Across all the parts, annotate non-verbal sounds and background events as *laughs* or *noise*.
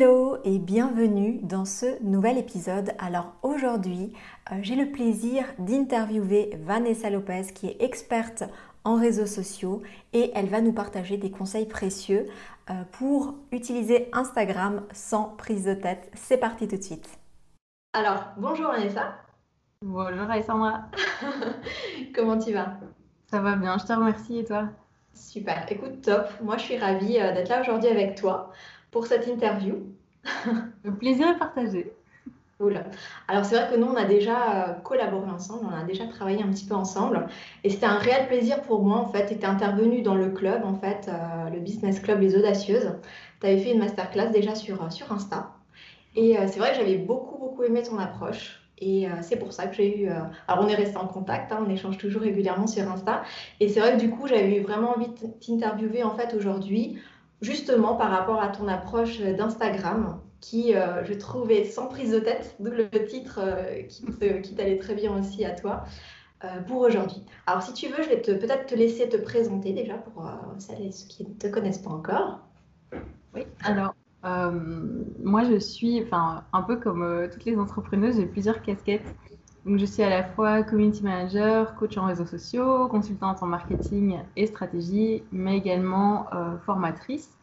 Hello et bienvenue dans ce nouvel épisode. Alors aujourd'hui, euh, j'ai le plaisir d'interviewer Vanessa Lopez qui est experte en réseaux sociaux et elle va nous partager des conseils précieux euh, pour utiliser Instagram sans prise de tête. C'est parti tout de suite. Alors, bonjour Vanessa. Bonjour Alessandra. *laughs* Comment tu vas? Ça va bien, je te remercie et toi? Super, écoute, top. Moi, je suis ravie euh, d'être là aujourd'hui avec toi pour cette interview. *laughs* Le plaisir est partagé. Cool. Alors c'est vrai que nous, on a déjà euh, collaboré ensemble, on a déjà travaillé un petit peu ensemble. Et c'était un réel plaisir pour moi, en fait. Tu étais intervenue dans le club, en fait, euh, le Business Club Les Audacieuses. Tu avais fait une masterclass déjà sur, euh, sur Insta. Et c'est vrai que j'avais beaucoup, beaucoup aimé ton approche. Et c'est pour ça que j'ai eu. alors, on est resté en contact, hein, on échange toujours régulièrement sur Insta. Et c'est vrai que du coup, j'avais eu vraiment envie de t'interviewer en fait aujourd'hui justement par rapport à ton approche d'Instagram qui, euh, je trouvais, sans prise de tête, d'où le titre euh, qui, qui t'allait très bien aussi à toi, euh, pour aujourd'hui. Alors, si tu veux, je vais peut-être te laisser te présenter déjà pour celles et ceux qui ne te connaissent pas encore. Oui, alors, moi, je suis, enfin, un peu comme toutes les entrepreneuses, j'ai plusieurs casquettes. Donc, je suis à la fois community manager, coach en réseaux sociaux, consultante en marketing et stratégie, mais également euh, formatrice.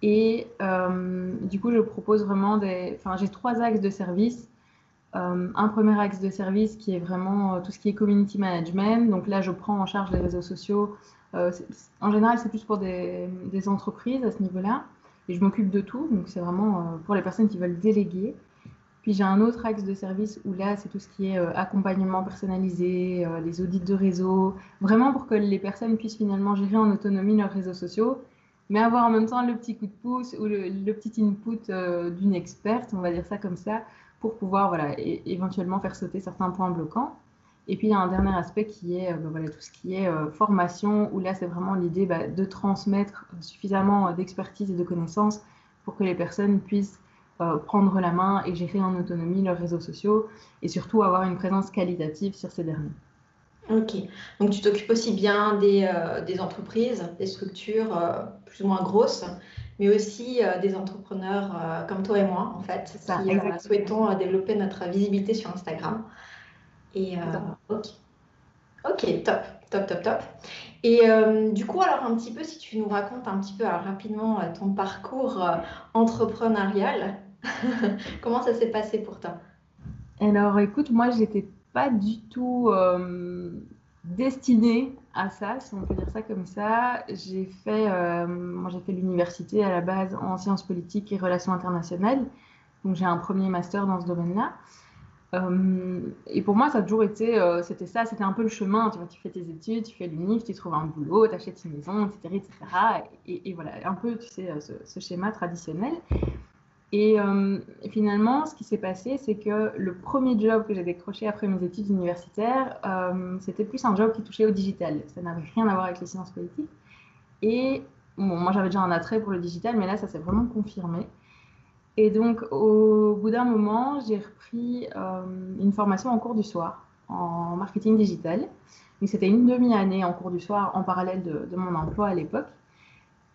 Et euh, du coup, je propose vraiment des. Enfin, j'ai trois axes de service. Euh, un premier axe de service qui est vraiment tout ce qui est community management. Donc là, je prends en charge les réseaux sociaux. en général, c'est plus pour des, des, entreprises à ce niveau-là. Et je m'occupe de tout. Donc c'est vraiment pour les personnes qui veulent déléguer. Puis j'ai un autre axe de service où là, c'est tout ce qui est euh, accompagnement personnalisé, euh, les audits de réseau, vraiment pour que les personnes puissent finalement gérer en autonomie leurs réseaux sociaux, mais avoir en même temps le petit coup de pouce ou le, petit input euh, d'une experte, on va dire ça comme ça, pour pouvoir voilà, éventuellement faire sauter certains points bloquants. Et puis il y a un dernier aspect qui est bah, voilà, tout ce qui est formation, où là c'est vraiment l'idée bah, de transmettre suffisamment d'expertise et de connaissances pour que les personnes puissent euh, prendre la main et gérer en autonomie leurs réseaux sociaux et surtout avoir une présence qualitative sur ces derniers. Ok, donc tu t'occupes aussi bien des, euh, des, entreprises, des structures euh, plus ou moins grosses, mais aussi des entrepreneurs comme toi et moi, en fait, Ça, qui souhaitons développer notre visibilité sur Instagram. Et ok. ok, top, top, top, top. Et du coup, alors un petit peu, si tu nous racontes un petit peu rapidement ton parcours entrepreneurial, *laughs* Comment ça s'est passé pour toi? Alors, écoute, moi, j'étais pas du tout euh, destinée à ça, si on peut dire ça comme ça. J'ai fait, euh, fait l'université à la base en sciences politiques et relations internationales. Donc, j'ai un premier master dans ce domaine-là. Euh, et pour moi, ça a toujours été, c'était ça, c'était un peu le chemin. Tu vois, tu fais tes études, tu fais l'unif, tu trouves un boulot, tu achètes une maison, etc., etc. Et, voilà, un peu, tu sais, ce schéma traditionnel. Euh, et, finalement, ce qui s'est passé, c'est que le premier job que j'ai décroché après mes études universitaires, euh, c'était plus un job qui touchait au digital. Ça n'avait rien à voir avec les sciences politiques. Et moi, j'avais déjà un attrait pour le digital, mais là, ça s'est vraiment confirmé. Et donc, au bout d'un moment, j'ai repris euh, une formation en cours du soir en marketing digital. Donc, c'était une demi-année en cours du soir en parallèle de mon emploi à l'époque.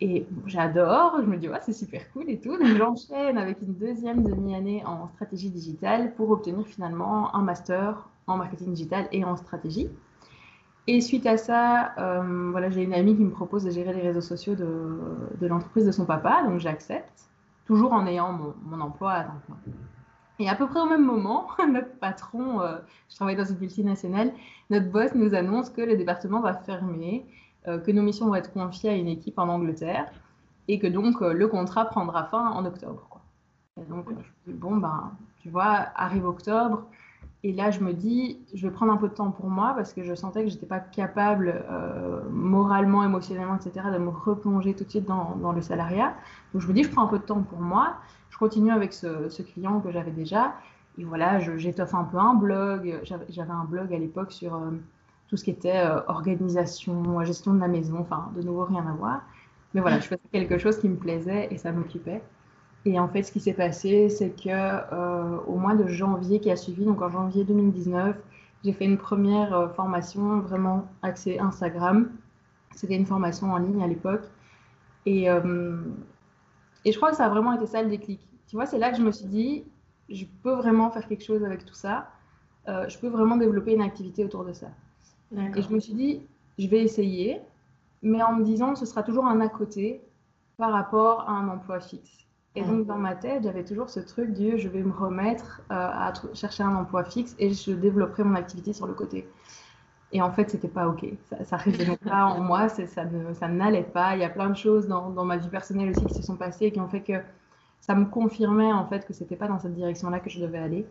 Et j'adore, je me dis, ouais, c'est super cool et tout. Donc j'enchaîne avec une deuxième demi-année en stratégie digitale pour obtenir finalement un master en marketing digital et en stratégie. Et suite à ça, euh, voilà, j'ai une amie qui me propose de gérer les réseaux sociaux de, l'entreprise de son papa, donc j'accepte, toujours en ayant mon, emploi à temps plein. Et à peu près au même moment, *laughs* notre patron, euh, je travaille dans une multinationale, notre boss nous annonce que le département va fermer que nos missions vont être confiées à une équipe en Angleterre et que donc euh, le contrat prendra fin en octobre. Et donc, je me dis, bon, ben, tu vois, arrive octobre, Et là, je me dis, je vais prendre un peu de temps pour moi parce que je sentais que je n'étais pas capable, euh, moralement, émotionnellement, etc., de me replonger tout de suite dans, dans, le salariat. Donc, je me dis, je prends un peu de temps pour moi. Je continue avec ce, ce client que j'avais déjà. Et voilà, j'étoffe un peu un blog. J'avais un blog à l'époque sur euh, tout ce qui était euh, organisation, gestion de la maison. Enfin, de nouveau, rien à voir. Mais voilà, je faisais quelque chose qui me plaisait et ça m'occupait. Et en fait, ce qui s'est passé, c'est que euh, au mois de janvier qui a suivi, donc en janvier 2019, j'ai fait une première euh, formation vraiment axée Instagram. C'était une formation en ligne à l'époque. Et, et je crois que ça a vraiment été ça le déclic. Tu vois, c'est là que je me suis dit, je peux vraiment faire quelque chose avec tout ça. je peux vraiment développer une activité autour de ça. Et je me suis dit, je vais essayer, mais en me disant, ce sera toujours un à côté par rapport à un emploi fixe. Et donc, dans ma tête, j'avais toujours ce truc du je vais me remettre euh, à chercher un emploi fixe et je développerai mon activité sur le côté. Et en fait, c'était pas OK. Ça ne résonnait *laughs* pas en moi, ça, ne, ça n'allait pas. Il y a plein de choses dans, dans, ma vie personnelle aussi qui se sont passées et qui ont fait que ça me confirmait en fait que c'était pas dans cette direction-là que je devais aller.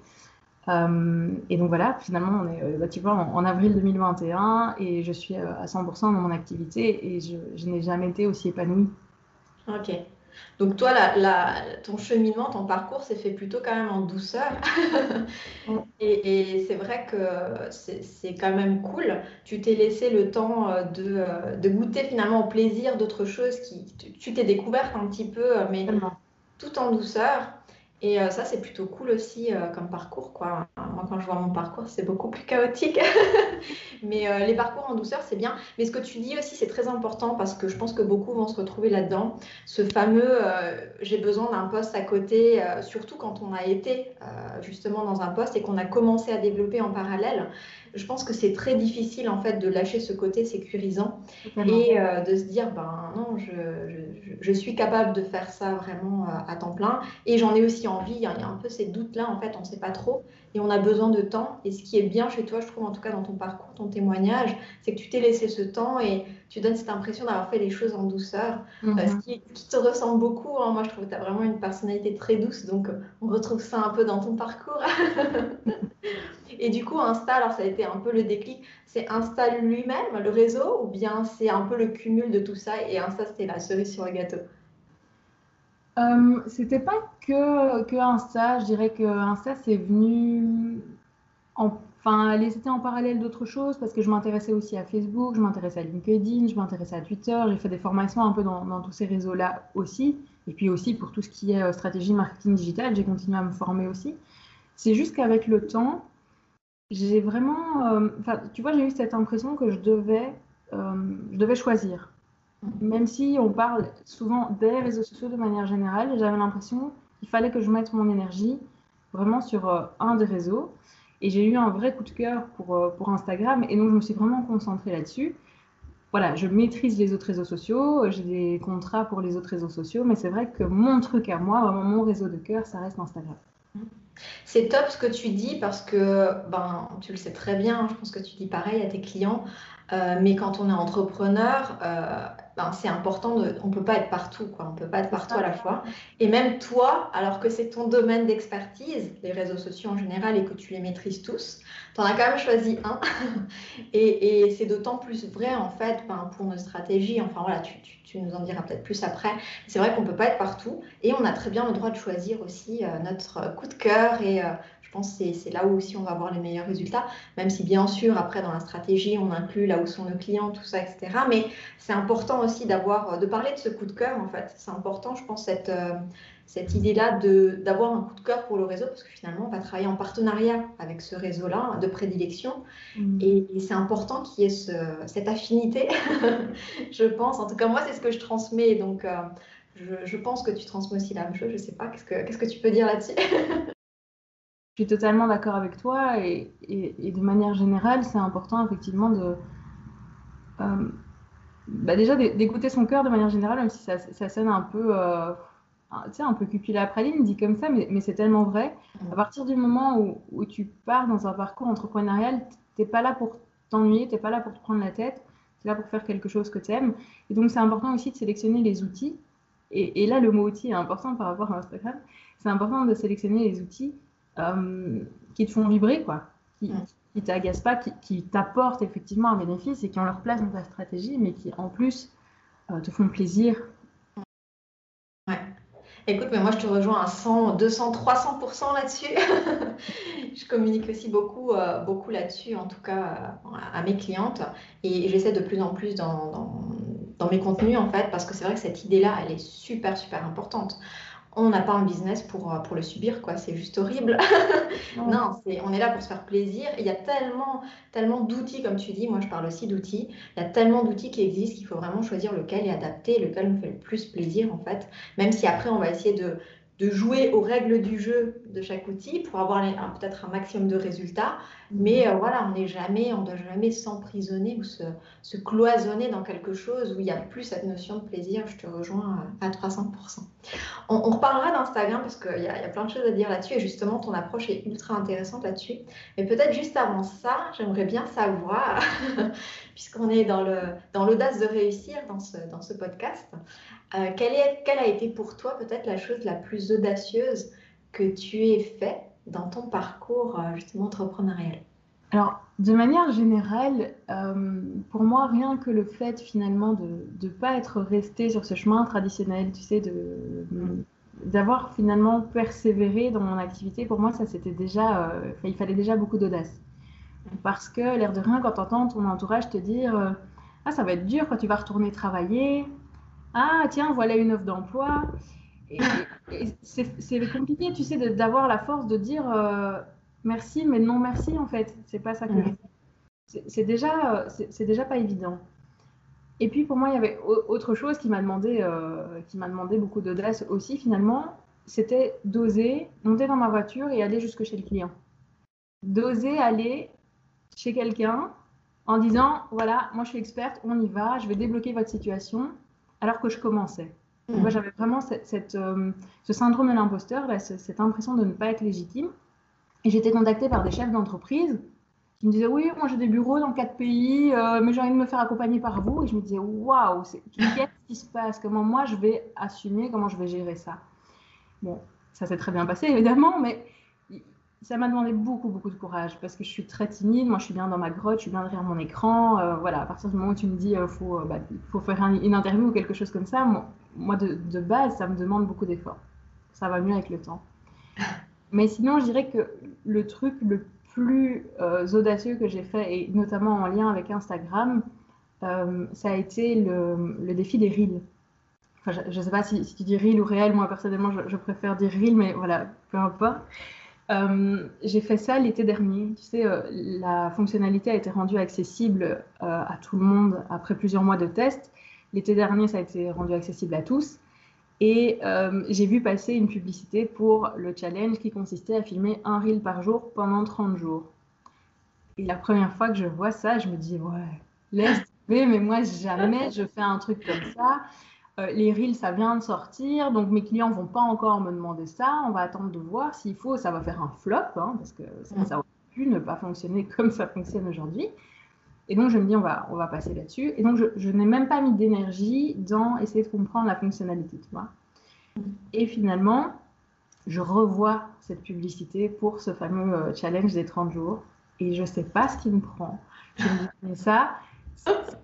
Euh, et donc voilà, finalement, on est euh, bah, tu vois, en, en, avril 2021 et je suis à 100% dans mon activité et je, je n'ai jamais été aussi épanouie. Ok. Donc toi, ton cheminement, ton parcours s'est fait plutôt quand même en douceur. *laughs* et, c'est vrai que c'est quand même cool. Tu t'es laissé le temps euh, euh, de, goûter finalement au plaisir d'autres choses. Qui, tu t'es découverte un petit peu, mais tout en douceur. Et euh, ça, c'est plutôt cool aussi euh, comme parcours. Quoi. Moi, quand je vois mon parcours, c'est beaucoup plus chaotique. *laughs* Mais euh, les parcours en douceur, c'est bien. Mais ce que tu dis aussi, c'est très important parce que je pense que beaucoup vont se retrouver là-dedans. Ce fameux j'ai besoin d'un poste à côté, surtout quand on a été justement dans un poste et qu'on a commencé à développer en parallèle je pense que c'est très difficile en fait de lâcher ce côté sécurisant et euh, de se dire ben non, je, je, je, suis capable de faire ça vraiment euh, à temps plein et j'en ai aussi envie. Il y a un peu ces doutes là en fait, on ne sait pas trop et on a besoin de temps. Et ce qui est bien chez toi, je trouve en tout cas dans ton parcours, ton témoignage, c'est que tu t'es laissé ce temps et tu donnes cette impression d'avoir fait les choses en douceur, euh, ce mhm. qui, te ressemble beaucoup. Hein. Moi, je trouve que tu as vraiment une personnalité très douce, donc on retrouve ça un peu dans ton parcours. *laughs* Et du coup, Insta, alors ça a été un peu le déclic, c'est Insta lui-même, le réseau, ou bien c'est un peu le cumul de tout ça et Insta, c'était la cerise sur le gâteau? Euh, C'était pas que, Insta, je dirais que Insta, c'est venu. Enfin, c'était en parallèle d'autres choses parce que je m'intéressais aussi à Facebook, je m'intéressais à LinkedIn, je m'intéressais à Twitter, j'ai fait des formations un peu dans, dans tous ces réseaux-là aussi. Et puis aussi pour tout ce qui est euh, stratégie marketing digital, j'ai continué à me former aussi. C'est juste qu'avec le temps, j'ai vraiment, euh, tu vois, j'ai eu cette impression que je devais, euh, je devais choisir. Même si on parle souvent des réseaux sociaux de manière générale, j'avais l'impression qu'il fallait que je mette mon énergie vraiment sur euh, un des réseaux. Et j'ai eu un vrai coup de cœur pour, pour Instagram, et donc je me suis vraiment concentrée là-dessus. Voilà, je maîtrise les autres réseaux sociaux, j'ai des contrats pour les autres réseaux sociaux, mais c'est vrai que mon truc à moi, vraiment mon réseau de cœur, ça reste Instagram. C'est top ce que tu dis parce que ben, tu le sais très bien, je pense que tu dis pareil à tes clients, euh, mais quand on est entrepreneur, euh, ben, c'est important, de, on ne peut pas être partout, quoi. on ne peut pas être partout à la fois. Et même toi, alors que c'est ton domaine d'expertise, les réseaux sociaux en général, et que tu les maîtrises tous, tu en as quand même choisi un. *laughs* et, et c'est d'autant plus vrai, en fait, ben, pour nos stratégies. Enfin voilà, tu, tu, tu nous en diras peut-être plus après. C'est vrai qu'on ne peut pas être partout, et on a très bien le droit de choisir aussi euh, notre coup de cœur et je pense que c'est là où aussi on va avoir les meilleurs résultats, même si bien sûr après dans la stratégie on inclut là où sont nos clients, tout ça, etc. Mais c'est important aussi d'avoir, de parler de ce coup de cœur en fait. C'est important, je pense, cette, euh, cette idée-là d'avoir un coup de cœur pour le réseau parce que finalement on va travailler en partenariat avec ce réseau-là de prédilection mmh. et, c'est important qu'il y ait ce, cette affinité, *laughs* je pense. En tout cas moi c'est ce que je transmets donc. Euh, je, je, pense que tu transmets aussi la même chose. Je ne sais pas, qu'est-ce que, qu'est-ce que tu peux dire là-dessus? *laughs* suis totalement d'accord avec toi et, de manière générale, c'est important effectivement de euh, bah déjà d'écouter son cœur de manière générale, même si ça, ça sonne un peu, euh, un peu cupule à praline, dit comme ça, mais, c'est tellement vrai. À partir du moment où, tu pars dans un parcours entrepreneurial, t'es pas là pour t'ennuyer, t'es pas là pour te prendre la tête, tu es là pour faire quelque chose que tu aimes. Et donc c'est important aussi de sélectionner les outils. Et, là, le mot outil est important par rapport à Instagram. C'est important de sélectionner les outils euh, qui te font vibrer, quoi. qui, ne t'agacent pas, qui, t'apportent effectivement un bénéfice et qui ont leur place dans ta stratégie, mais qui en plus euh, te font plaisir. Ouais. Écoute, mais moi je te rejoins à 100, 200, 300% là-dessus. *laughs* je communique aussi beaucoup, euh, beaucoup là-dessus, en tout cas à mes clientes. Et j'essaie de plus en plus dans, dans, mes contenus, en fait, parce que c'est vrai que cette idée-là, elle est super, super importante on n'a pas un business pour, euh, pour le subir, quoi. C'est juste horrible. *laughs* non, c'est, on est là pour se faire plaisir. Il y a tellement, tellement d'outils, comme tu dis. Moi, je parle aussi d'outils. Il y a tellement d'outils qui existent qu'il faut vraiment choisir lequel est adapté, lequel nous fait le plus plaisir, en fait. Même si après, on va essayer de, de jouer aux règles du jeu de chaque outil pour avoir peut-être un maximum de résultats. Mais euh, voilà, on n'est jamais, on ne doit jamais s'emprisonner ou se, cloisonner dans quelque chose où il n'y a plus cette notion de plaisir. Je te rejoins à 300%. On, reparlera d'Instagram parce qu'il y, a plein de choses à dire là-dessus et justement, ton approche est ultra intéressante là-dessus. Mais peut-être juste avant ça, j'aimerais bien savoir, *laughs* puisqu'on est dans l'audace de réussir dans ce, podcast, euh, quelle, quelle, a été pour toi peut-être la chose la plus audacieuse que tu aies fait dans ton parcours euh, justement entrepreneurial Alors, de manière générale, euh, pour moi, rien que le fait finalement de ne pas être resté sur ce chemin traditionnel, tu sais, de, d'avoir finalement persévéré dans mon activité, pour moi, ça c'était déjà, il fallait déjà beaucoup d'audace. Parce que l'air de rien, quand tu ton entourage te dire Ah, ça va être dur quand tu vas retourner travailler, ah, tiens, voilà une offre d'emploi. C'est compliqué, tu sais, d'avoir la force de dire euh, merci, mais non merci, en fait. C'est pas ça que C'est déjà, c'est déjà pas évident. Et puis pour moi, il y avait autre chose qui m'a demandé, euh, qui m'a demandé beaucoup d'audace aussi finalement, c'était d'oser monter dans ma voiture et aller jusque chez le client. D'oser aller chez quelqu'un en disant voilà, moi je suis experte, on y va, je vais débloquer votre situation alors que je commençais. Moi, j'avais vraiment euh, ce syndrome de l'imposteur, cette impression de ne pas être légitime. Et j'étais contactée par des chefs d'entreprise qui me disaient Oui, moi j'ai des bureaux dans quatre pays, euh, mais j'ai envie de me faire accompagner par vous. Et je me disais Waouh, qu'est-ce qui se passe? Comment moi je vais assumer? Comment je vais gérer ça? Bon, ça s'est très bien passé évidemment, mais ça m'a demandé beaucoup, beaucoup de courage parce que je suis très timide. Moi, je suis bien dans ma grotte, je suis bien derrière mon écran. Euh, voilà, à partir du moment où tu me dis euh, faut, euh, bah, faut faire une interview ou quelque chose comme ça, moi, de, de, base, ça me demande beaucoup d'efforts. Ça va mieux avec le temps. *laughs* Mais sinon, je dirais que le truc le plus audacieux que j'ai fait, et notamment en lien avec Instagram, ça a été le, le, défi des reels. Enfin, je ne sais pas si, tu dis reel ou réel, moi personnellement, je, je préfère dire reel, mais voilà, peu importe. Euh, j'ai fait ça l'été dernier. Tu sais, euh, la fonctionnalité a été rendue accessible euh, à tout le monde après plusieurs mois de tests. L'été dernier, ça a été rendu accessible à tous. Et j'ai vu passer une publicité pour le challenge qui consistait à filmer un reel par jour pendant 30 jours. Et la première fois que je vois ça, je me dis, ouais, laisse tomber, mais moi, jamais je fais un truc comme ça. Euh, les reels, ça vient de sortir, donc mes clients vont pas encore me demander ça. On va attendre de voir s'il faut, ça va faire un flop, hein, parce que ça, ça aurait pu ne pas fonctionner *laughs* comme ça fonctionne aujourd'hui. Et donc, je me dis, on va, on va passer là-dessus. Et donc, je, n'ai même pas mis d'énergie dans essayer de comprendre la fonctionnalité, tu vois. Et finalement, je revois cette publicité pour ce fameux euh, challenge des 30 jours. Et je ne sais pas ce qui me prend. Je me dis, mais ça,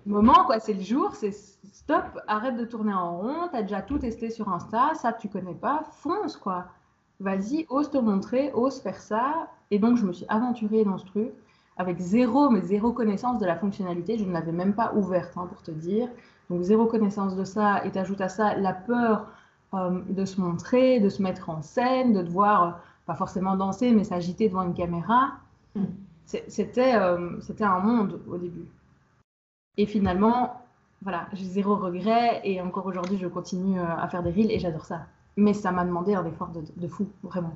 moment, quoi. C'est le jour, c'est stop, arrête de tourner en rond. T'as déjà tout testé sur Insta, ça tu connais pas, fonce, quoi. Vas-y, ose te montrer, ose faire ça. Et donc, je me suis aventurée dans ce truc avec zéro, mais zéro connaissance de la fonctionnalité. Je ne l'avais même pas ouverte, hein, pour te dire. Donc, zéro connaissance de ça. Et t'ajoutes à ça la peur euh, de se montrer, de se mettre en scène, de devoir, pas forcément danser, mais s'agiter devant une caméra. Mm. C'était euh, c'était un monde au début. Et finalement, voilà, j'ai zéro regret et encore aujourd'hui, je continue euh, à faire des reels et j'adore ça. Mais ça m'a demandé un effort de, fou, vraiment.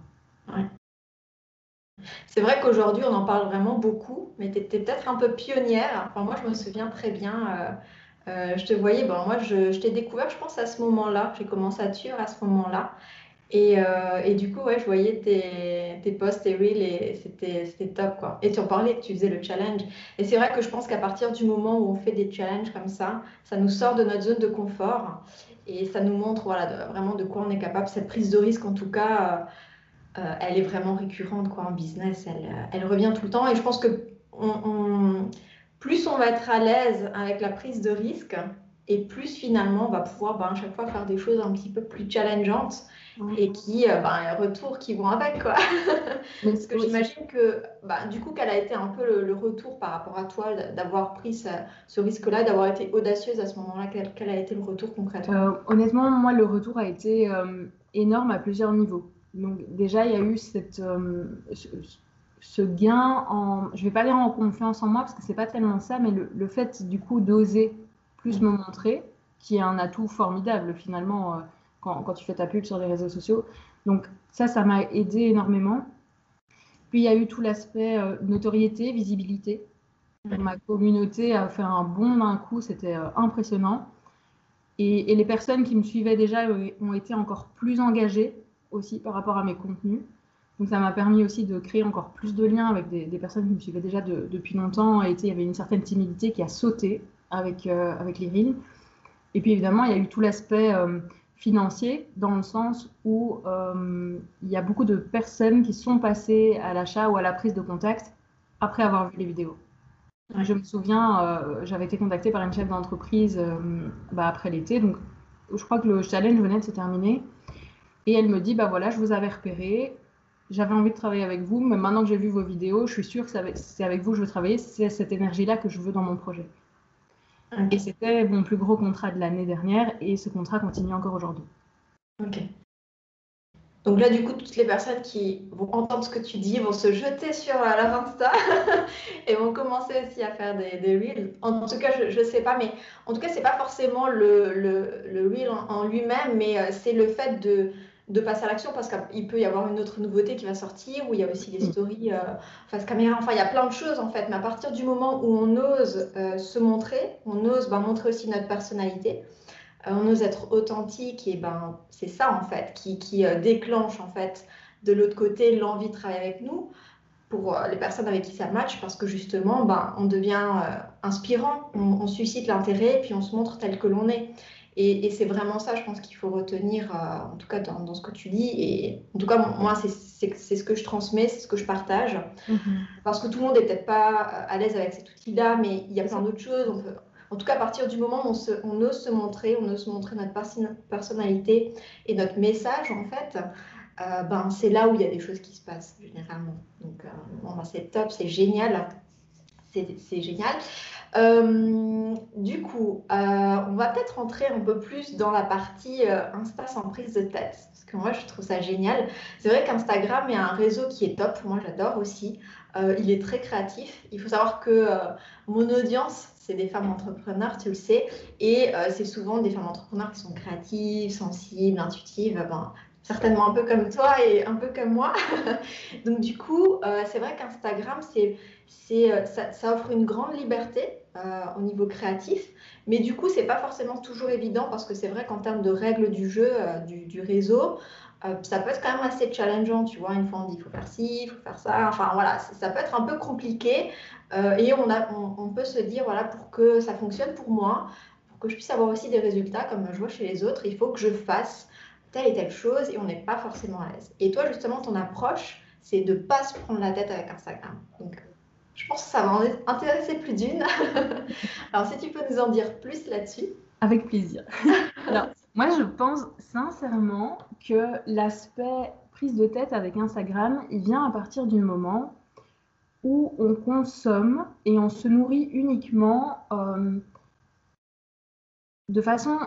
C'est vrai qu'aujourd'hui, on en parle vraiment beaucoup, mais tu étais peut-être un peu pionnière. Moi, je me souviens très bien. Euh, euh, je te voyais, bon, moi, je t'ai découvert, je pense, à ce moment-là. J'ai commencé à tuer à ce moment-là. Euh, et, du coup, ouais, je voyais tes, tes posts, tes reels et c'était top. Quoi. Et tu en parlais tu faisais le challenge. Et c'est vrai que je pense qu'à partir du moment où on fait des challenges comme ça, ça nous sort de notre zone de confort et ça nous montre voilà, vraiment de quoi on est capable. Cette prise de risque, en tout cas, elle est vraiment récurrente quoi, en business. Elle, elle, revient tout le temps. Et je pense que plus on va être à l'aise avec la prise de risque, et plus finalement on va pouvoir ben, à chaque fois faire des choses un petit peu plus challengeantes et qui, euh, ben, retours qui vont avec quoi. *laughs* Parce que j'imagine que ben, du coup qu'elle a été un peu le, retour par rapport à toi d'avoir pris ce risque-là, d'avoir été audacieuse à ce moment-là? Quel, a été le retour concrètement? Euh, Honnêtement, moi le retour a été euh, énorme à plusieurs niveaux. Donc déjà il y a eu cette, ce, gain en, je vais pas dire en confiance en moi parce que c'est pas tellement ça, mais le, le fait du coup d'oser plus me montrer, qui est un atout formidable finalement euh, quand, quand, tu fais ta pub sur les réseaux sociaux. Donc ça, ça m'a aidé énormément. Puis il y a eu tout l'aspect euh, notoriété, visibilité. Ma communauté a fait un bond d'un coup, c'était euh, impressionnant. Et, et, les personnes qui me suivaient déjà ont été encore plus engagées aussi par rapport à mes contenus. Donc ça m'a permis aussi de créer encore plus de liens avec des, des personnes qui me suivaient déjà depuis longtemps. Et il y avait une certaine timidité qui a sauté avec, euh, avec les. Et puis évidemment, il y a eu tout l'aspect euh, financier dans le sens où euh, il y a beaucoup de personnes qui sont passées à l'achat ou à la prise de contact après avoir vu les vidéos. Je me souviens, j'avais été contactée par une chef d'entreprise bah, après l'été, donc je crois que le challenge venait de se terminer. Et elle me dit, bah voilà, je vous avais repéré, j'avais envie de travailler avec vous, mais maintenant que j'ai vu vos vidéos, je suis sûre que c'est avec vous que je veux travailler, c'est cette énergie-là que je veux dans mon projet. Et c'était mon plus gros contrat de l'année dernière et ce contrat continue encore aujourd'hui. Ok. Donc là, du coup, toutes les personnes qui vont entendre ce que tu dis vont se jeter sur leur Insta *laughs* et vont commencer aussi à faire des, des reels. En, tout cas, je ne sais pas, mais en tout cas, c'est pas forcément le, le, le reel en lui-même, mais euh, c'est le fait de, de passer à l'action parce qu'il peut y avoir une autre nouveauté qui va sortir où il y a aussi des stories euh, face caméra. Enfin, il y a plein de choses en fait. Mais à partir du moment où on ose euh, se montrer, on ose ben, montrer aussi notre personnalité, euh, on ose être authentique et ben c'est ça en fait qui, qui déclenche en fait de l'autre côté l'envie de travailler avec nous pour les personnes avec qui ça match parce que justement ben, on devient inspirant, on, on suscite l'intérêt puis on se montre tel que l'on est. Et, c'est vraiment ça, je pense qu'il faut retenir, euh, en tout cas dans, ce que tu dis. Et en tout cas, moi, c'est ce que je transmets, c'est ce que je partage. Mhm. Parce que tout le monde n'est peut-être pas à l'aise avec cet outil-là, mais il y a plein d'autres choses. en tout cas, à partir du moment où on, se, on, ose se montrer, on ose montrer notre personnalité et notre message, en fait, euh, ben, c'est là où il y a des choses qui se passent, généralement. Donc, euh, ben, c'est top, c'est génial. C'est génial. Euh, du coup, euh, on va peut-être rentrer un peu plus dans la partie euh, Insta sans prise de tête, parce que moi je trouve ça génial. C'est vrai qu'Instagram est un réseau qui est top, moi j'adore aussi. il est très créatif. Il faut savoir que mon audience, c'est des femmes entrepreneurs, tu le sais, et c'est souvent des femmes entrepreneurs qui sont créatives, sensibles, intuitives. Ben, certainement un peu comme toi et un peu comme moi. *laughs* Donc du coup, c'est vrai qu'Instagram, c'est, c'est, ça, ça, offre une grande liberté euh, au niveau créatif. Mais du coup, c'est pas forcément toujours évident parce que c'est vrai qu'en termes de règles du jeu, euh, du, réseau, euh, ça peut être quand même assez challengeant. Tu vois, une fois on dit il faut faire ci, il faut faire ça. Enfin voilà, ça peut être un peu compliqué. et on, a, on, peut se dire voilà, pour que ça fonctionne pour moi, pour que je puisse avoir aussi des résultats comme je vois chez les autres, il faut que je fasse telle et telle chose et on n'est pas forcément à l'aise. Et toi, justement, ton approche, c'est de pas se prendre la tête avec Instagram. Je pense que ça va en intéresser plus d'une. *laughs* Alors, si tu peux nous en dire plus là-dessus. Avec plaisir. *laughs* Alors, moi, je pense sincèrement que l'aspect prise de tête avec Instagram, il vient à partir du moment où on consomme et on se nourrit uniquement euh, de façon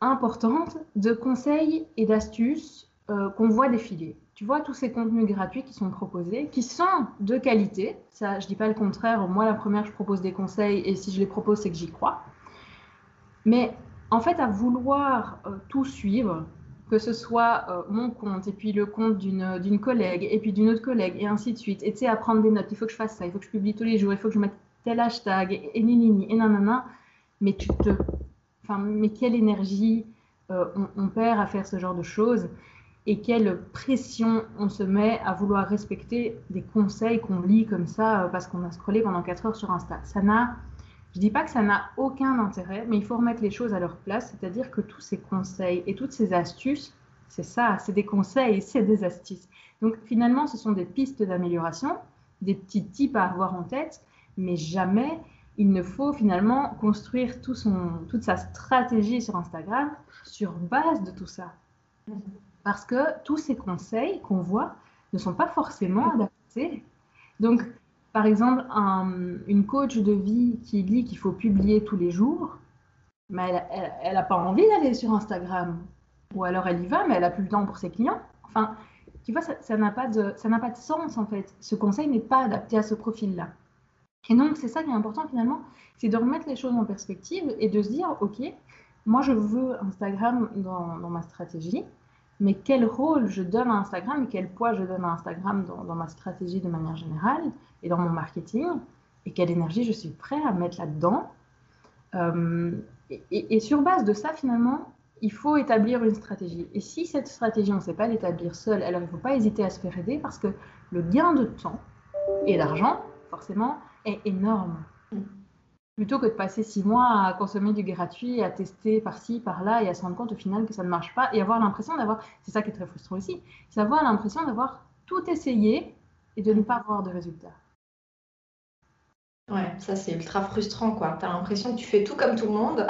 importante de conseils et d'astuces euh, qu'on voit défiler tu vois tous ces contenus gratuits qui sont proposés, qui sont de qualité. Ça, je dis pas le contraire. Moi, la première, je propose des conseils et si je les propose, c'est que j'y crois. Mais en fait, à vouloir euh, tout suivre, que ce soit euh, mon compte et puis le compte d'une collègue et puis d'une autre collègue et ainsi de suite, et tu sais, à prendre des notes, il faut que je fasse ça, il faut que je publie tous les jours, il faut que je mette tel hashtag et, et ni et nanana, mais tu te. Enfin, mais quelle énergie on perd à faire ce genre de choses et quelle pression on se met à vouloir respecter des conseils qu'on lit comme ça euh, parce qu'on a scrollé pendant 4 heures sur Insta. Ça n'a, je dis pas que ça n'a aucun intérêt, mais il faut remettre les choses à leur place, c'est-à-dire que tous ces conseils et toutes ces astuces, C'est ça, c'est des conseils, c'est des astuces. Donc finalement, ce sont des pistes d'amélioration, des petits tips à avoir en tête, mais jamais il ne faut finalement construire toute sa stratégie sur Instagram sur base de tout ça. Parce que tous ces conseils qu'on voit ne sont pas forcément adaptés. Donc, par exemple, une coach de vie qui dit qu'il faut publier tous les jours, mais elle n'a pas envie d'aller sur Instagram. Ou alors elle y va, mais elle n'a plus le temps pour ses clients. Enfin, tu vois, ça n'a pas, de, pas de sens en fait. Ce conseil n'est pas adapté à ce profil-là. Et donc, c'est ça qui est important finalement, c'est de remettre les choses en perspective et de se dire, OK, moi je veux Instagram dans, ma stratégie, mais quel rôle je donne à Instagram et quel poids je donne à Instagram dans, ma stratégie de manière générale et dans mon marketing, et quelle énergie je suis prêt à mettre là-dedans. Euh, et, sur base de ça, finalement, il faut établir une stratégie. Et si cette stratégie, on ne sait pas l'établir seul, alors il ne faut pas hésiter à se faire aider parce que le gain de temps et d'argent, forcément, est énorme. Plutôt que de passer six mois à consommer du gratuit, à tester par-ci, par-là et à se rendre compte au final que ça ne marche pas et avoir l'impression d'avoir, c'est ça qui est très frustrant aussi, c'est avoir l'impression d'avoir tout essayé et de ne pas avoir de résultats. Ouais, ça c'est ultra frustrant quoi. Tu as l'impression que tu fais tout comme tout le monde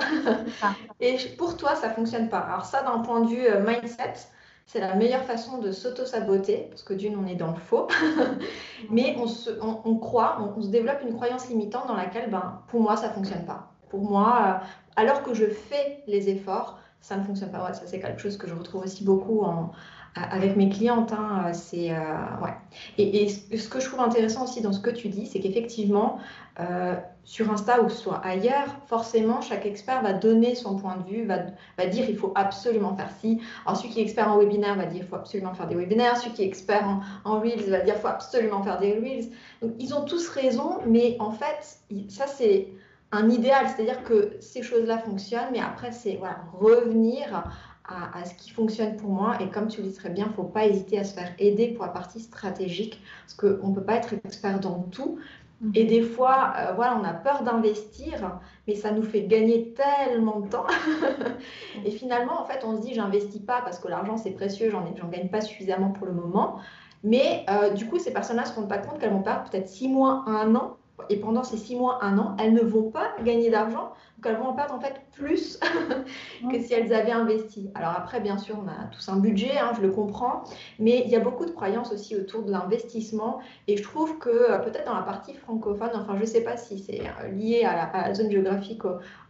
*laughs* et pour toi ça fonctionne pas. Alors ça d'un point de vue euh, mindset, c'est la meilleure façon de s'auto-saboter, parce que d'une, on est dans le faux, *laughs* mais on, se, croit, on, se développe une croyance limitante dans laquelle, ben, pour moi, ça ne fonctionne pas. Pour moi, euh, alors que je fais les efforts, ça ne fonctionne pas. Ça, c'est quelque chose que je retrouve aussi beaucoup en, avec mes clientes. Hein, c'est, euh, ouais. et, ce que je trouve intéressant aussi dans ce que tu dis, c'est qu'effectivement, euh, sur Insta ou soit ailleurs, forcément, chaque expert va donner son point de vue, va, dire il faut absolument faire ci. Alors, celui qui est expert en webinaire va dire il faut absolument faire des webinaires. Celui qui est expert en, en Reels va dire il faut absolument faire des Reels. Ils ont tous raison, mais en fait, ça, c'est un idéal. C'est-à-dire que ces choses-là fonctionnent, mais après, c'est revenir à, ce qui fonctionne pour moi. Et comme tu le dis très bien, il ne faut pas hésiter à se faire aider pour la partie stratégique, parce qu'on ne peut pas être expert dans tout. Mhm. Et des fois, euh, voilà, on a peur d'investir, mais ça nous fait gagner tellement de temps. *laughs* et finalement, en fait, on se dit, j'investis pas parce que l'argent, c'est précieux, j'en gagne pas suffisamment pour le moment. Mais euh, du coup, ces personnes-là ne se rendent pas compte qu'elles vont perdre peut-être six mois, un an. Et pendant ces six mois, un an, elles ne vont pas gagner d'argent donc elles vont en perdre en fait plus *laughs* que si elles avaient investi. Alors après, bien sûr, on a tous un budget, hein, je le comprends, mais il y a beaucoup de croyances aussi autour de l'investissement. Et je trouve que euh, peut-être dans la partie francophone, enfin je ne sais pas si c'est euh, lié à la, zone géographique,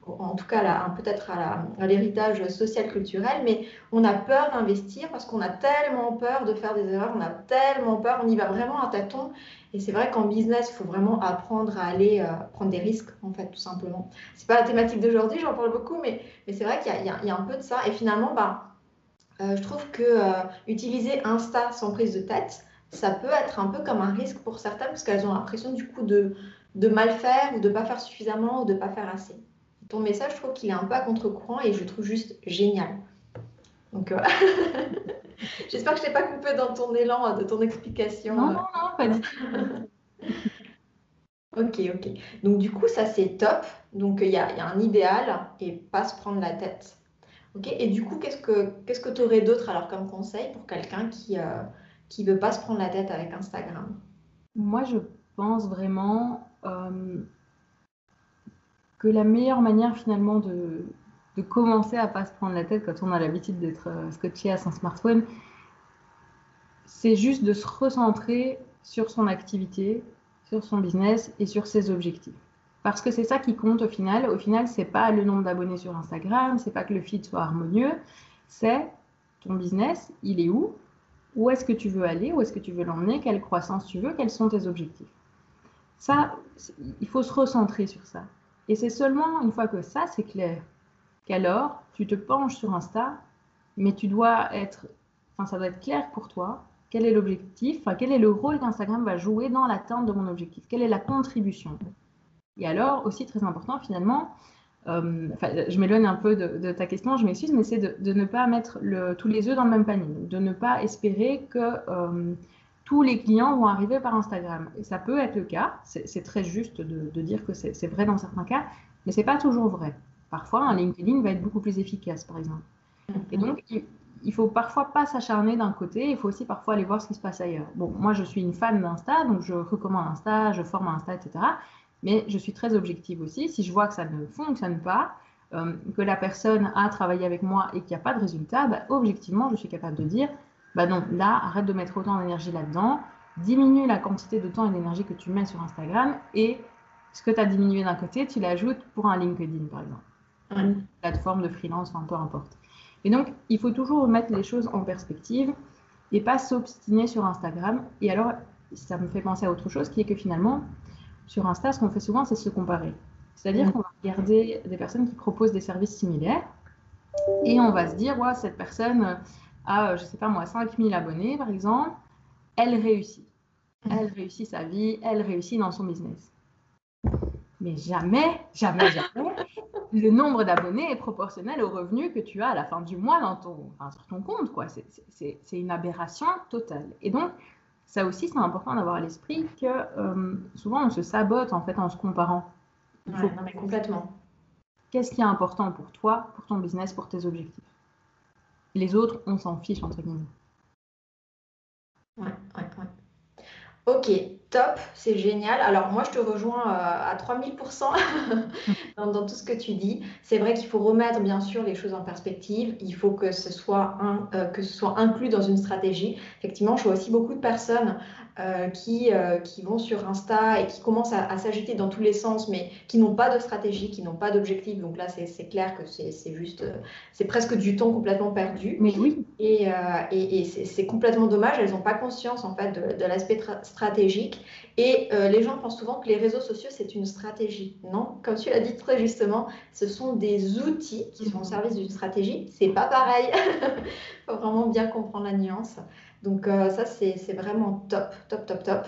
en tout cas peut-être à l'héritage social culturel, mais on a peur d'investir parce qu'on a tellement peur de faire des erreurs, on a tellement peur, on y va vraiment à tâtons. Et c'est vrai qu'en business, il faut vraiment apprendre à aller euh, prendre des risques, en fait, tout simplement. C'est pas la thématique d'aujourd'hui, j'en parle beaucoup, mais, mais c'est vrai qu'il y, y, a un peu de ça. Et finalement, bah, euh, je trouve que euh, utiliser Insta sans prise de tête, ça peut être un peu comme un risque pour certaines, parce qu'elles ont l'impression du coup de, de mal faire ou de pas faire suffisamment ou de pas faire assez. Ton message, je trouve qu'il est un peu à contre-courant et je le trouve juste génial. Donc, *laughs* J'espère que je t'ai pas coupé dans ton élan de ton explication. Non, non, non, pas du tout. *laughs* ok, ok. Donc du coup, ça c'est top. Donc il y, a, un idéal et pas se prendre la tête. Ok. Et du coup, qu'est-ce que tu aurais d'autre alors comme conseil pour quelqu'un qui ne euh, veut pas se prendre la tête avec Instagram? Moi, je pense vraiment euh, que la meilleure manière finalement de de commencer à pas se prendre la tête quand on a l'habitude d'être euh, scotché à son smartphone, c'est juste de se recentrer sur son activité, sur son business et sur ses objectifs. Parce que c'est ça qui compte au final. Au final, c'est pas le nombre d'abonnés sur Instagram, c'est pas que le feed soit harmonieux, c'est ton business, il est où? Où est-ce que tu veux aller? Où est-ce que tu veux l'emmener? Quelle croissance tu veux? Quels sont tes objectifs? Ça, il faut se recentrer sur ça. Et c'est seulement une fois que ça, c'est clair, qu'alors tu te penches sur Insta, mais tu dois être, enfin ça doit être clair pour toi, quel est l'objectif, quel est le rôle qu'Instagram va jouer dans l'atteinte de mon objectif, quelle est la contribution? Et alors aussi très important finalement, euh, je m'éloigne un peu de, ta question, je m'excuse, mais c'est de, ne pas mettre tous les œufs dans le même panier, de ne pas espérer que euh, tous les clients vont arriver par Instagram. Et ça peut être le cas, c'est très juste de, dire que c'est vrai dans certains cas, mais c'est pas toujours vrai. Parfois, un LinkedIn va être beaucoup plus efficace, par exemple. Et donc, il faut parfois pas s'acharner d'un côté, il faut aussi parfois aller voir ce qui se passe ailleurs. Bon, moi je suis une fan d'Insta, donc je recommande Insta, je forme Insta, etc. Mais je suis très objective aussi. Si je vois que ça ne fonctionne pas, euh, que la personne a travaillé avec moi et qu'il n'y a pas de résultat, bah, objectivement, je suis capable de dire, bah non, là, arrête de mettre autant d'énergie là-dedans, diminue la quantité de temps et d'énergie que tu mets sur Instagram et ce que tu as diminué d'un côté, tu l'ajoutes pour un LinkedIn, par exemple. Une plateforme de freelance, enfin, peu importe. Et donc, il faut toujours mettre les choses en perspective et pas s'obstiner sur Instagram. Et alors, ça me fait penser à autre chose qui est que finalement, sur Insta, ce qu'on fait souvent, c'est se comparer. C'est-à-dire qu'on va regarder des personnes qui proposent des services similaires et on va se dire, ouais, cette personne a, je sais pas moi, 5000 abonnés par exemple, elle réussit. Elle réussit sa vie, elle réussit dans son business. Mais jamais, jamais, jamais, le nombre d'abonnés est proportionnel au revenu que tu as à la fin du mois dans ton, sur ton compte. quoi. C'est une aberration totale. Et donc, ça aussi, c'est important d'avoir à l'esprit que euh, souvent, on se sabote en fait en se comparant. Non, mais complètement. Qu'est-ce qui est important pour toi, pour ton business, pour tes objectifs? Les autres, on s'en fiche, entre guillemets. Ouais, ouais, ouais. Ok, top, c'est génial. Alors moi, je te rejoins euh, à 3000% *laughs* dans, dans, tout ce que tu dis. C'est vrai qu'il faut remettre bien sûr les choses en perspective. Il faut que ce soit, un, euh, que ce soit inclus dans une stratégie. Effectivement, je vois aussi beaucoup de personnes euh, qui, euh, qui vont sur Insta et qui commencent à, s'agiter dans tous les sens, mais qui n'ont pas de stratégie, qui n'ont pas d'objectif. Donc là, c'est clair que c'est juste, c'est presque du temps complètement perdu. Mais oui. Et, et, et c'est complètement dommage. Elles n'ont pas conscience en fait de, de l'aspect stratégique. Et les gens pensent souvent que les réseaux sociaux, c'est une stratégie. Non, comme tu l'as dit très justement, ce sont des outils qui sont au service d'une stratégie. C'est pas pareil. Il *laughs* faut vraiment bien comprendre la nuance. Donc euh, ça, c'est vraiment top, top, top, top.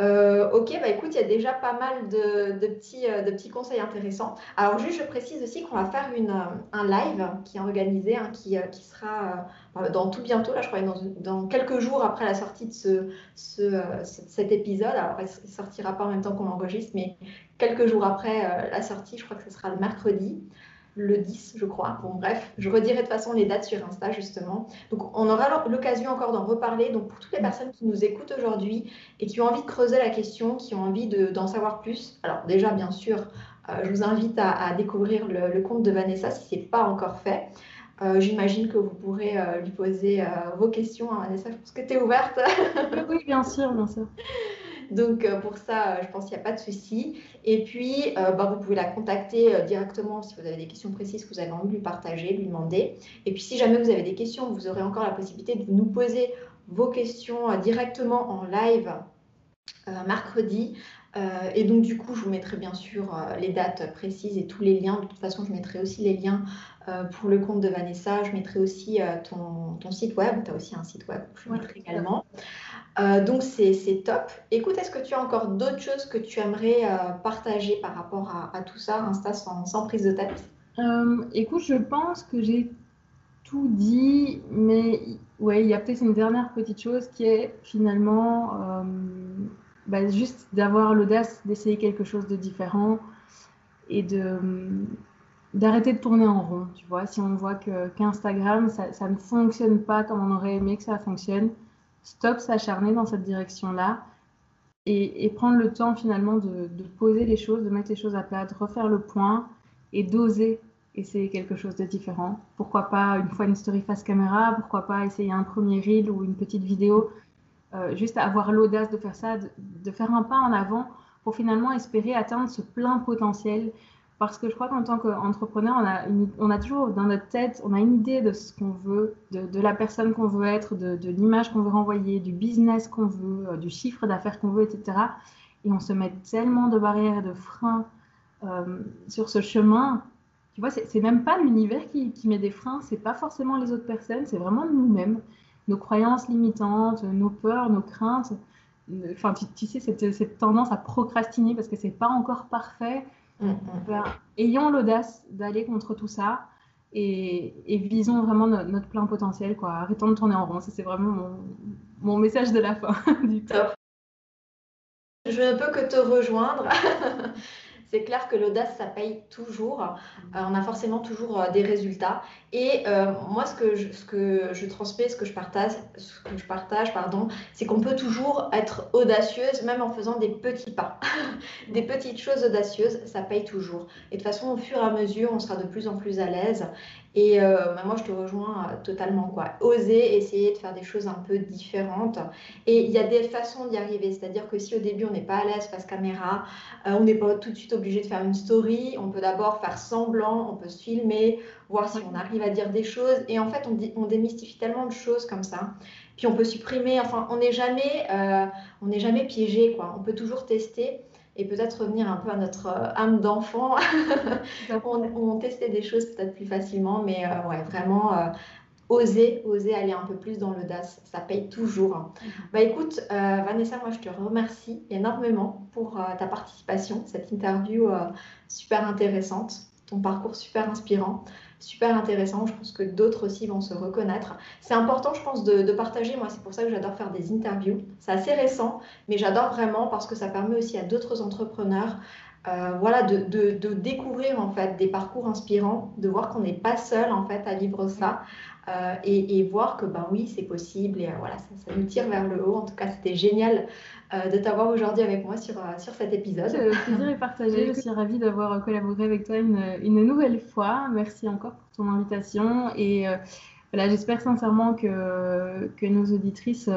Euh, ok, bah écoute, il y a déjà pas mal de, petits, euh, de petits conseils intéressants. Alors juste, je précise aussi qu'on va faire une, un live qui est organisé, hein, qui, qui, sera dans tout bientôt, là je crois, dans, dans, quelques jours après la sortie de ce, ce, cet épisode. Alors il sortira pas en même temps qu'on enregistre, mais quelques jours après la sortie, je crois que ce sera le mercredi le 10, je crois. Bon, bref, je redirai de toute façon les dates sur Insta, justement. Donc, on aura l'occasion encore d'en reparler. Donc, pour toutes les personnes qui nous écoutent aujourd'hui et qui ont envie de creuser la question, qui ont envie d'en savoir plus, alors déjà, bien sûr, euh, je vous invite à, découvrir le, compte de Vanessa si ce n'est pas encore fait. Euh, j'imagine que vous pourrez euh, lui poser vos questions à Vanessa. Je pense que tu es ouverte. oui, bien sûr, bien sûr. *laughs* Donc euh, pour ça, euh, je pense qu'il n'y a pas de souci. Et puis, euh, bah, vous pouvez la contacter directement si vous avez des questions précises que vous avez envie de lui partager, lui demander. Et puis si jamais vous avez des questions, vous aurez encore la possibilité de nous poser vos questions directement en live mercredi. et donc, du coup, je vous mettrai bien sûr les dates précises et tous les liens. De toute façon, je mettrai aussi les liens pour le compte de Vanessa. Je mettrai aussi ton, site web. Tu as aussi un site web, je mettrai également. Euh, donc c'est top. Écoute, est-ce que tu as encore d'autres choses que tu aimerais euh, partager par rapport à, tout ça, Insta sans, prise de tête? Euh, Écoute, je pense que j'ai tout dit, mais ouais, il y a peut-être une dernière petite chose qui est finalement bah, juste d'avoir l'audace d'essayer quelque chose de différent et d'arrêter de tourner en rond, tu vois. Si on voit que qu'Instagram, ça ne fonctionne pas comme on aurait aimé que ça fonctionne, stop s'acharner dans cette direction-là et, prendre le temps finalement de, poser les choses, de mettre les choses à plat, de refaire le point et d'oser essayer quelque chose de différent. Pourquoi pas une fois une story face caméra, pourquoi pas essayer un premier reel ou une petite vidéo, euh, juste avoir l'audace de faire ça, de, faire un pas en avant pour finalement espérer atteindre ce plein potentiel parce que je crois qu'en tant qu'entrepreneur, on a, toujours dans notre tête, on a une idée de ce qu'on veut, de, la personne qu'on veut être, de, l'image qu'on veut renvoyer, du business qu'on veut, euh, du chiffre d'affaires qu'on veut, etc. Et on se met tellement de barrières et de freins euh, sur ce chemin. Tu vois, c'est même pas l'univers qui, met des freins, c'est pas forcément les autres personnes, c'est vraiment nous-mêmes, nos croyances limitantes, nos peurs, nos craintes. Enfin, tu, sais, cette, cette, tendance à procrastiner parce que c'est pas encore parfait Mm, mm. Ben, ayons l'audace d'aller contre tout ça et, visons vraiment notre plein potentiel. Quoi. Arrêtons de tourner en rond. c'est vraiment mon, message de la fin *laughs* du top. Je ne peux que te rejoindre. *laughs* c'est clair que l'audace, ça paye toujours. Euh, on a forcément toujours euh, des résultats. Et euh, moi, ce que, je, transmets, ce que je partage, ce que je partage, c'est qu'on peut toujours être audacieuse, même en faisant des petits pas. *laughs* des petites choses audacieuses, ça paye toujours. Et de toute façon, au fur et à mesure, on sera de plus en plus à l'aise. Et euh, bah, moi, je te rejoins euh, totalement. Quoi. Oser essayer de faire des choses un peu différentes. Et il y a des façons d'y arriver. C'est-à-dire que si au début, on n'est pas à l'aise face caméra, on n'est pas tout de suite obligé de faire une story. On peut d'abord faire semblant, on peut se filmer, voir si on arrive à dire des choses. Et en fait, on, on démystifie tellement de choses comme ça. Puis on peut supprimer. Enfin, on n'est jamais, on n'est jamais piégé. Quoi. On peut toujours tester et peut-être revenir un peu à notre euh, âme d'enfant. *laughs* on, on, testait des choses peut-être plus facilement, mais euh, ouais, vraiment euh, oser, oser aller un peu plus dans l'audace, ça paye toujours. Mhm. Bah écoute, Vanessa, moi je te remercie énormément pour ta participation, cette interview super intéressante, ton parcours super inspirant super intéressant. Je pense que d'autres aussi vont se reconnaître. C'est important, je pense, de, partager. Moi, c'est pour ça que j'adore faire des interviews. C'est assez récent, mais j'adore vraiment parce que ça permet aussi à d'autres entrepreneurs euh, voilà, de, découvrir en fait des parcours inspirants, de voir qu'on n'est pas seul en fait à vivre ça euh, et, voir que ben oui c'est possible et euh, voilà ça, nous tire vers le haut. En tout cas c'était génial de t'avoir aujourd'hui avec moi sur, sur cet épisode. Le plaisir est partagé. *laughs* Je suis ravie d'avoir collaboré avec toi une, une, nouvelle fois. Merci encore pour ton invitation et voilà j'espère sincèrement que, que nos auditrices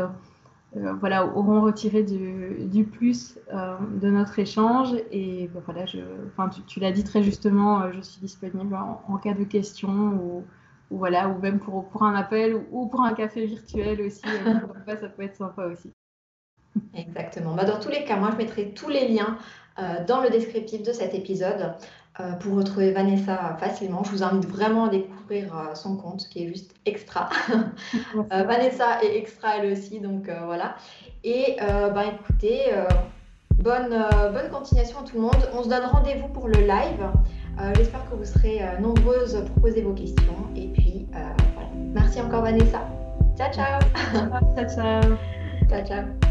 euh, voilà, auront retiré du, plus euh, de notre échange. Et ben voilà, je, enfin, tu, l'as dit très justement, euh, je suis disponible en, cas de questions ou, ou, voilà, ou même pour, pour un appel ou, pour un café virtuel aussi. *laughs* ça peut être sympa aussi. Exactement. Bah, dans tous les cas, moi, je mettrai tous les liens dans le descriptif de cet épisode. Euh, pour retrouver Vanessa facilement. Je vous invite vraiment à découvrir euh, son compte qui est juste extra. *laughs* Euh, Vanessa est extra elle aussi, donc voilà. Et bah, écoutez, bonne, bonne continuation à tout le monde. On se donne rendez-vous pour le live. J'espère que vous serez nombreuses pour poser vos questions. Et puis voilà. Merci encore Vanessa. Ciao ciao. ciao ciao. Ciao ciao.